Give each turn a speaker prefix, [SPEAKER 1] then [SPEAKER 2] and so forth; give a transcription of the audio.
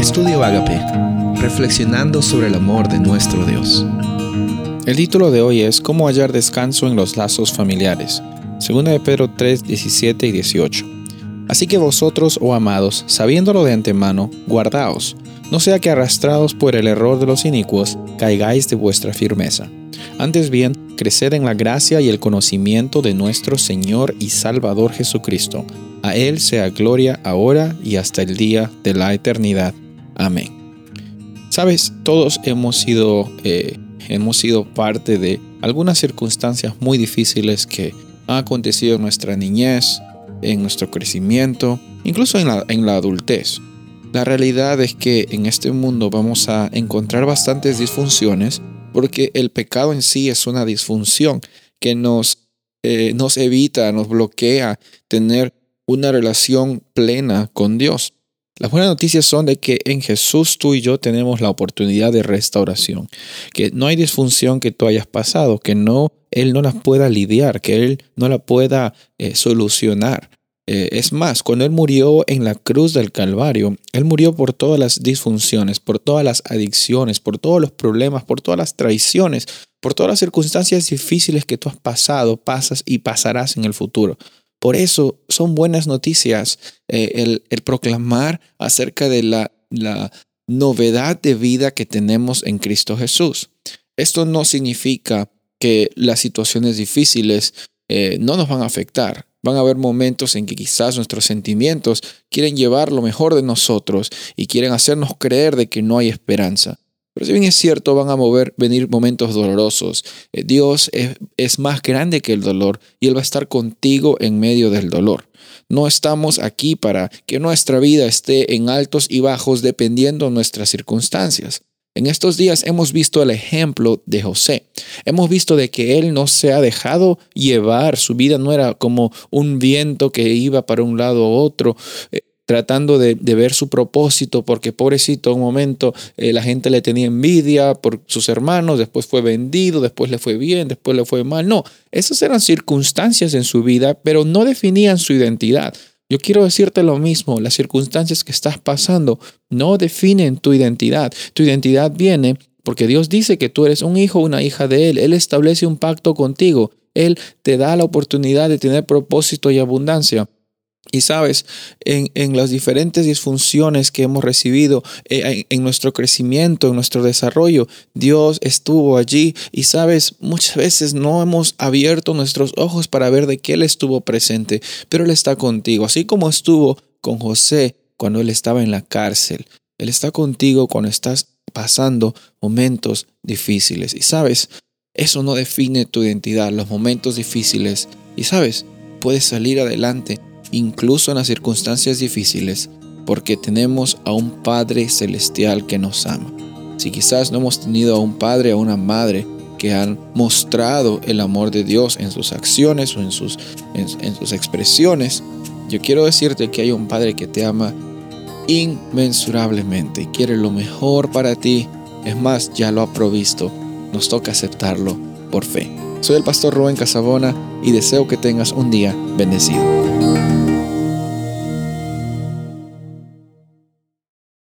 [SPEAKER 1] Estudio Agape, reflexionando sobre el amor de nuestro Dios.
[SPEAKER 2] El título de hoy es Cómo hallar descanso en los lazos familiares. Segunda de Pedro 3, 17 y 18. Así que vosotros, oh amados, sabiéndolo de antemano, guardaos, no sea que arrastrados por el error de los inicuos, caigáis de vuestra firmeza. Antes bien, creced en la gracia y el conocimiento de nuestro Señor y Salvador Jesucristo. A Él sea gloria ahora y hasta el día de la eternidad. Amén. Sabes, todos hemos sido, eh, hemos sido parte de algunas circunstancias muy difíciles que han acontecido en nuestra niñez, en nuestro crecimiento, incluso en la, en la adultez. La realidad es que en este mundo vamos a encontrar bastantes disfunciones porque el pecado en sí es una disfunción que nos, eh, nos evita, nos bloquea tener una relación plena con Dios. Las buenas noticias son de que en Jesús tú y yo tenemos la oportunidad de restauración, que no hay disfunción que tú hayas pasado, que no Él no la pueda lidiar, que Él no la pueda eh, solucionar. Eh, es más, cuando Él murió en la cruz del Calvario, Él murió por todas las disfunciones, por todas las adicciones, por todos los problemas, por todas las traiciones, por todas las circunstancias difíciles que tú has pasado, pasas y pasarás en el futuro. Por eso son buenas noticias eh, el, proclamar acerca de la, la novedad de vida que tenemos en Cristo Jesús. Esto no significa que las situaciones difíciles eh, no nos van a afectar. Van a haber momentos en que quizás nuestros sentimientos quieren llevar lo mejor de nosotros y quieren hacernos creer de que no hay esperanza. Pero si bien es cierto, van a mover, venir momentos dolorosos. Eh, Dios es, más grande que el dolor y Él va a estar contigo en medio del dolor. No estamos aquí para que nuestra vida esté en altos y bajos dependiendo de nuestras circunstancias. En estos días hemos visto el ejemplo de José. Hemos visto de que él no se ha dejado llevar, su vida no era como un viento que iba para un lado u otro. Tratando de, ver su propósito, porque pobrecito, un momento eh, la gente le tenía envidia por sus hermanos, después fue vendido, después le fue bien, después le fue mal. No, esas eran circunstancias en su vida, pero no definían su identidad. Yo quiero decirte lo mismo, las circunstancias que estás pasando no definen tu identidad. Tu identidad viene porque Dios dice que tú eres un hijo una hija de Él. Él establece un pacto contigo. Él te da la oportunidad de tener propósito y abundancia. Y sabes, en, las diferentes disfunciones que hemos recibido eh, en, nuestro crecimiento, en nuestro desarrollo, Dios estuvo allí y sabes, muchas veces no hemos abierto nuestros ojos para ver de qué Él estuvo presente, pero Él está contigo, así como estuvo con José cuando Él estaba en la cárcel. Él está contigo cuando estás pasando momentos difíciles. Y sabes, eso no define tu identidad, los momentos difíciles. Y sabes, puedes salir adelante incluso en las circunstancias difíciles, porque tenemos a un Padre celestial que nos ama. Si quizás no hemos tenido a un padre o una madre que han mostrado el amor de Dios en sus acciones o en sus, en, sus expresiones, yo quiero decirte que hay un Padre que te ama inmensurablemente y quiere lo mejor para ti. Es más, ya lo ha provisto. Nos toca aceptarlo por fe. Soy el pastor Rubén Casabona y deseo que tengas un día bendecido.